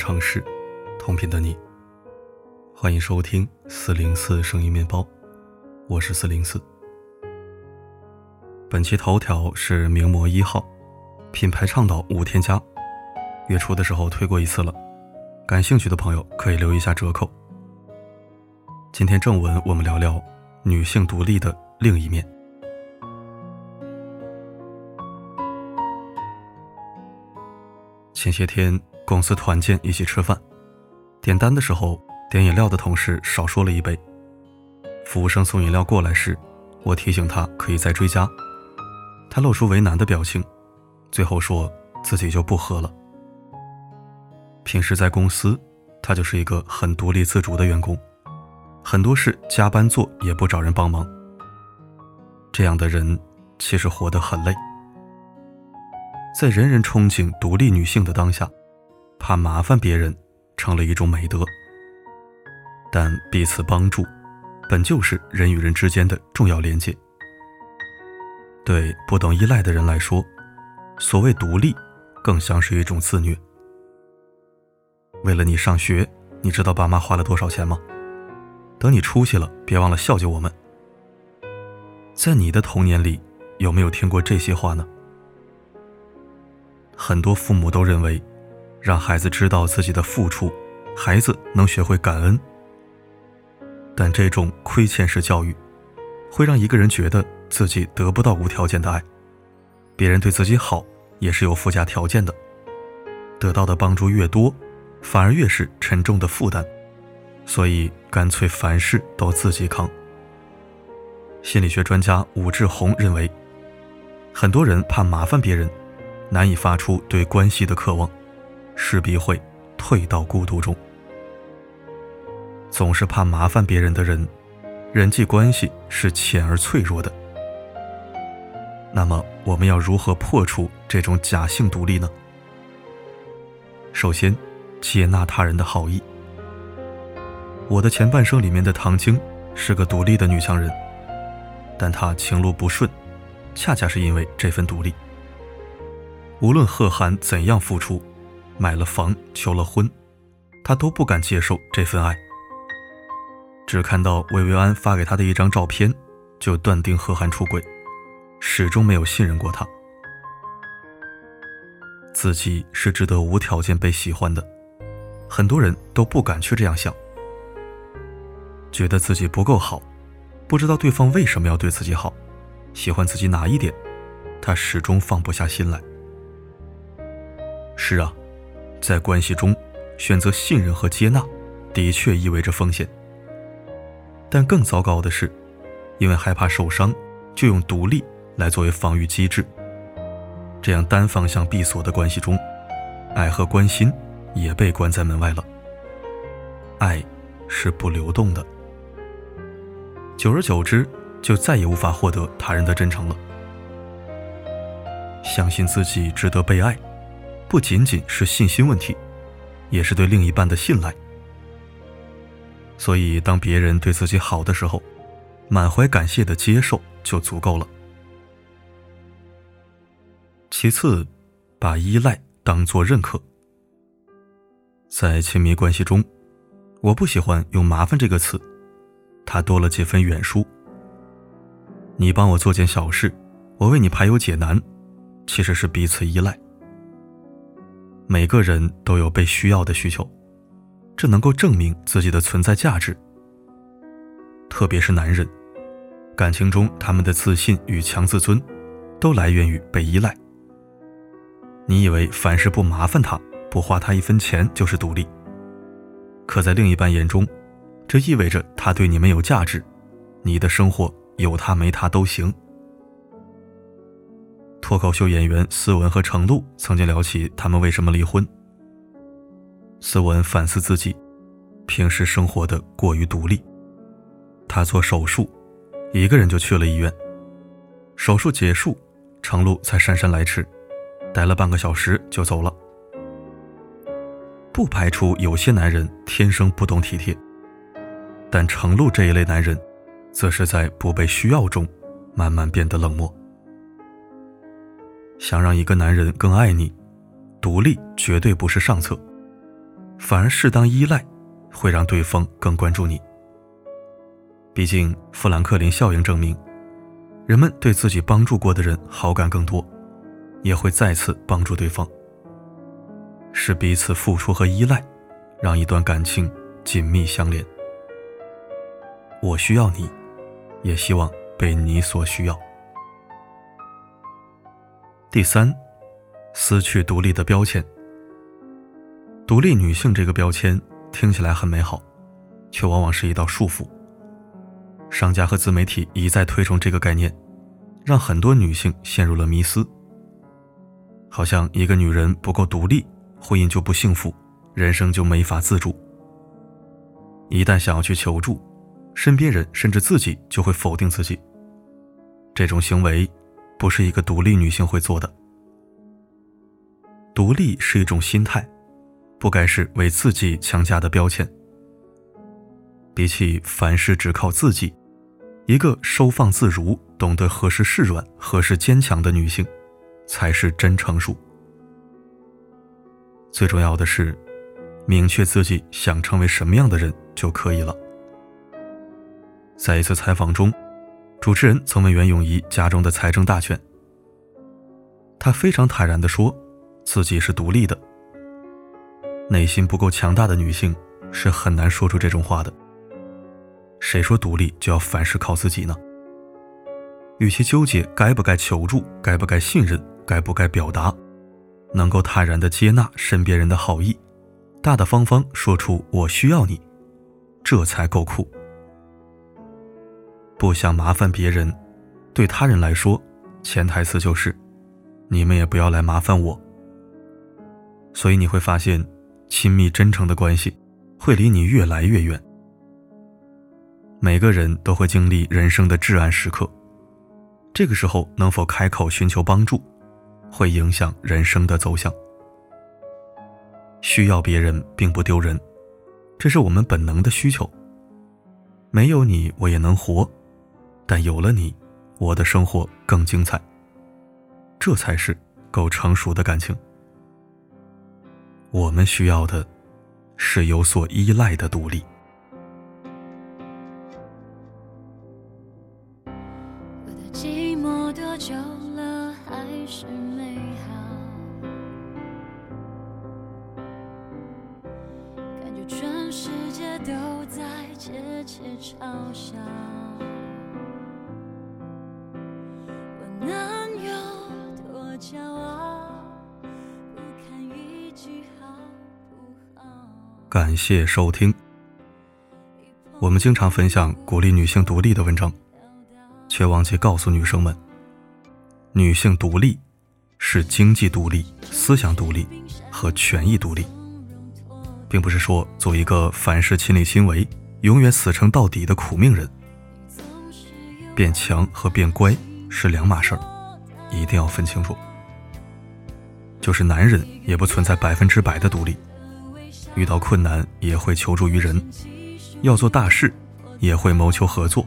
城市，同频的你。欢迎收听四零四声音面包，我是四零四。本期头条是名模一号，品牌倡导无添加，月初的时候推过一次了，感兴趣的朋友可以留一下折扣。今天正文我们聊聊女性独立的另一面。前些天公司团建一起吃饭，点单的时候点饮料的同事少说了一杯。服务生送饮料过来时，我提醒他可以再追加，他露出为难的表情，最后说自己就不喝了。平时在公司，他就是一个很独立自主的员工，很多事加班做也不找人帮忙。这样的人其实活得很累。在人人憧憬独立女性的当下，怕麻烦别人成了一种美德。但彼此帮助，本就是人与人之间的重要连接。对不懂依赖的人来说，所谓独立，更像是一种自虐。为了你上学，你知道爸妈花了多少钱吗？等你出息了，别忘了孝敬我们。在你的童年里，有没有听过这些话呢？很多父母都认为，让孩子知道自己的付出，孩子能学会感恩。但这种亏欠式教育，会让一个人觉得自己得不到无条件的爱，别人对自己好也是有附加条件的，得到的帮助越多，反而越是沉重的负担，所以干脆凡事都自己扛。心理学专家武志红认为，很多人怕麻烦别人。难以发出对关系的渴望，势必会退到孤独中。总是怕麻烦别人的人，人际关系是浅而脆弱的。那么，我们要如何破除这种假性独立呢？首先，接纳他人的好意。我的前半生里面的唐晶是个独立的女强人，但她情路不顺，恰恰是因为这份独立。无论贺涵怎样付出，买了房、求了婚，他都不敢接受这份爱。只看到薇薇安发给他的一张照片，就断定贺涵出轨，始终没有信任过他。自己是值得无条件被喜欢的，很多人都不敢去这样想，觉得自己不够好，不知道对方为什么要对自己好，喜欢自己哪一点，他始终放不下心来。是啊，在关系中，选择信任和接纳，的确意味着风险。但更糟糕的是，因为害怕受伤，就用独立来作为防御机制。这样单方向闭锁的关系中，爱和关心也被关在门外了。爱是不流动的，久而久之，就再也无法获得他人的真诚了。相信自己值得被爱。不仅仅是信心问题，也是对另一半的信赖。所以，当别人对自己好的时候，满怀感谢的接受就足够了。其次，把依赖当做认可。在亲密关系中，我不喜欢用“麻烦”这个词，它多了几分远疏。你帮我做件小事，我为你排忧解难，其实是彼此依赖。每个人都有被需要的需求，这能够证明自己的存在价值。特别是男人，感情中他们的自信与强自尊，都来源于被依赖。你以为凡事不麻烦他，不花他一分钱就是独立，可在另一半眼中，这意味着他对你没有价值，你的生活有他没他都行。脱口秀演员思文和程璐曾经聊起他们为什么离婚。思文反思自己，平时生活的过于独立。他做手术，一个人就去了医院。手术结束，程璐才姗姗来迟，待了半个小时就走了。不排除有些男人天生不懂体贴，但程璐这一类男人，则是在不被需要中，慢慢变得冷漠。想让一个男人更爱你，独立绝对不是上策，反而适当依赖，会让对方更关注你。毕竟，富兰克林效应证明，人们对自己帮助过的人好感更多，也会再次帮助对方。是彼此付出和依赖，让一段感情紧密相连。我需要你，也希望被你所需要。第三，撕去独立的标签。独立女性这个标签听起来很美好，却往往是一道束缚。商家和自媒体一再推崇这个概念，让很多女性陷入了迷思。好像一个女人不够独立，婚姻就不幸福，人生就没法自主。一旦想要去求助，身边人甚至自己就会否定自己。这种行为，不是一个独立女性会做的。独立是一种心态，不该是为自己强加的标签。比起凡事只靠自己。一个收放自如、懂得何时示软、何时坚强的女性，才是真成熟。最重要的是，明确自己想成为什么样的人就可以了。在一次采访中，主持人曾问袁咏仪家中的财政大权，她非常坦然地说，自己是独立的。内心不够强大的女性是很难说出这种话的。谁说独立就要凡事靠自己呢？与其纠结该不该求助、该不该信任、该不该表达，能够坦然的接纳身边人的好意，大大方方说出“我需要你”，这才够酷。不想麻烦别人，对他人来说，潜台词就是“你们也不要来麻烦我”。所以你会发现，亲密真诚的关系会离你越来越远。每个人都会经历人生的至暗时刻，这个时候能否开口寻求帮助，会影响人生的走向。需要别人并不丢人，这是我们本能的需求。没有你我也能活，但有了你，我的生活更精彩。这才是够成熟的感情。我们需要的，是有所依赖的独立。感感谢收听。我们经常分享鼓励女性独立的文章，却忘记告诉女生们，女性独立是经济独立、思想独立和权益独立，并不是说做一个凡事亲力亲为、永远死撑到底的苦命人。变强和变乖是两码事儿，一定要分清楚。就是男人也不存在百分之百的独立。遇到困难也会求助于人，要做大事也会谋求合作，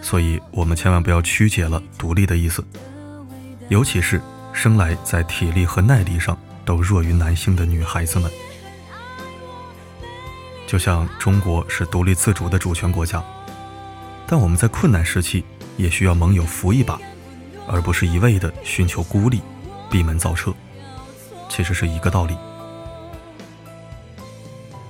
所以我们千万不要曲解了独立的意思，尤其是生来在体力和耐力上都弱于男性的女孩子们。就像中国是独立自主的主权国家，但我们在困难时期也需要盟友扶一把，而不是一味的寻求孤立、闭门造车，其实是一个道理。